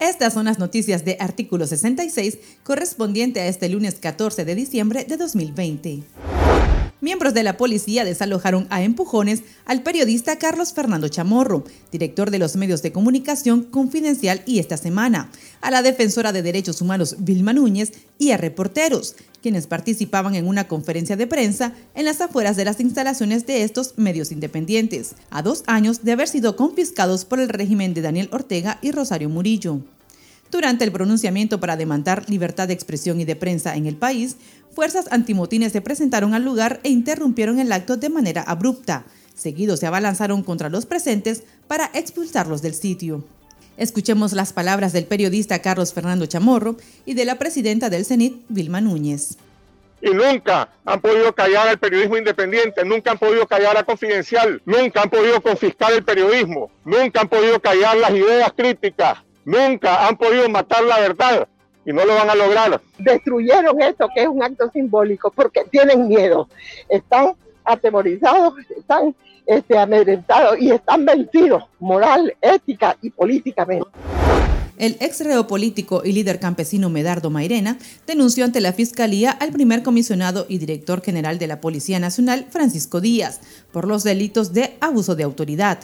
Estas son las noticias de artículo 66 correspondiente a este lunes 14 de diciembre de 2020. Miembros de la policía desalojaron a empujones al periodista Carlos Fernando Chamorro, director de los medios de comunicación Confidencial y esta semana, a la defensora de derechos humanos Vilma Núñez y a reporteros, quienes participaban en una conferencia de prensa en las afueras de las instalaciones de estos medios independientes, a dos años de haber sido confiscados por el régimen de Daniel Ortega y Rosario Murillo. Durante el pronunciamiento para demandar libertad de expresión y de prensa en el país, fuerzas antimotines se presentaron al lugar e interrumpieron el acto de manera abrupta. Seguidos se abalanzaron contra los presentes para expulsarlos del sitio. Escuchemos las palabras del periodista Carlos Fernando Chamorro y de la presidenta del CENIT, Vilma Núñez. Y nunca han podido callar al periodismo independiente, nunca han podido callar a Confidencial, nunca han podido confiscar el periodismo, nunca han podido callar las ideas críticas, Nunca han podido matar la verdad y no lo van a lograr. Destruyeron esto que es un acto simbólico porque tienen miedo, están atemorizados, están este, amedrentados y están vencidos moral, ética y políticamente. El ex reo político y líder campesino Medardo Mairena denunció ante la Fiscalía al primer comisionado y director general de la Policía Nacional, Francisco Díaz, por los delitos de abuso de autoridad.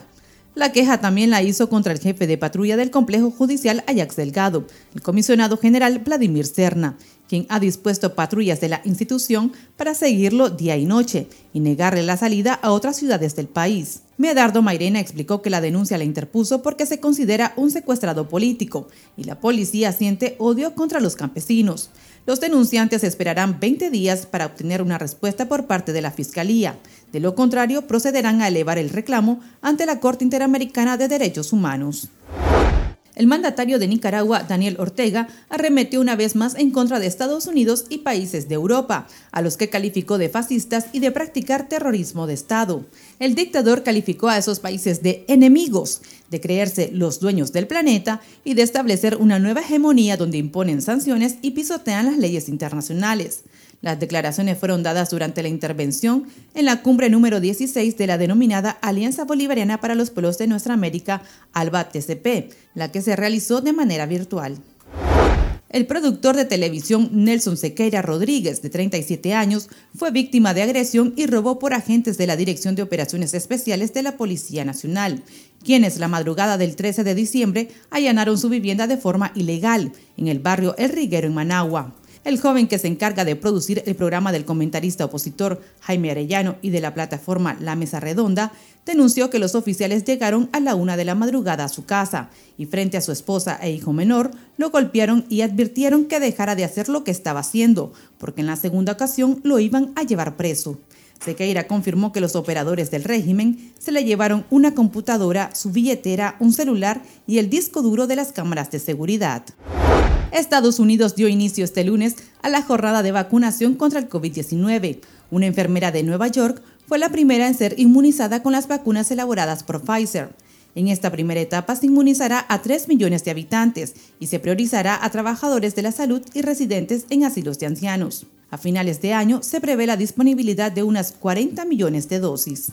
La queja también la hizo contra el jefe de patrulla del complejo judicial Ajax Delgado, el comisionado general Vladimir Serna, quien ha dispuesto patrullas de la institución para seguirlo día y noche y negarle la salida a otras ciudades del país. Medardo Mairena explicó que la denuncia la interpuso porque se considera un secuestrado político y la policía siente odio contra los campesinos. Los denunciantes esperarán 20 días para obtener una respuesta por parte de la Fiscalía. De lo contrario, procederán a elevar el reclamo ante la Corte Interamericana de Derechos Humanos. El mandatario de Nicaragua, Daniel Ortega, arremetió una vez más en contra de Estados Unidos y países de Europa, a los que calificó de fascistas y de practicar terrorismo de Estado. El dictador calificó a esos países de enemigos, de creerse los dueños del planeta y de establecer una nueva hegemonía donde imponen sanciones y pisotean las leyes internacionales. Las declaraciones fueron dadas durante la intervención en la cumbre número 16 de la denominada Alianza Bolivariana para los Pueblos de Nuestra América, ALBA TCP, la que se realizó de manera virtual. El productor de televisión Nelson Sequeira Rodríguez, de 37 años, fue víctima de agresión y robo por agentes de la Dirección de Operaciones Especiales de la Policía Nacional, quienes la madrugada del 13 de diciembre allanaron su vivienda de forma ilegal en el barrio El Riguero en Managua. El joven que se encarga de producir el programa del comentarista opositor Jaime Arellano y de la plataforma La Mesa Redonda denunció que los oficiales llegaron a la una de la madrugada a su casa y frente a su esposa e hijo menor lo golpearon y advirtieron que dejara de hacer lo que estaba haciendo, porque en la segunda ocasión lo iban a llevar preso. Sequeira confirmó que los operadores del régimen se le llevaron una computadora, su billetera, un celular y el disco duro de las cámaras de seguridad. Estados Unidos dio inicio este lunes a la jornada de vacunación contra el COVID-19. Una enfermera de Nueva York fue la primera en ser inmunizada con las vacunas elaboradas por Pfizer. En esta primera etapa se inmunizará a 3 millones de habitantes y se priorizará a trabajadores de la salud y residentes en asilos de ancianos. A finales de año se prevé la disponibilidad de unas 40 millones de dosis.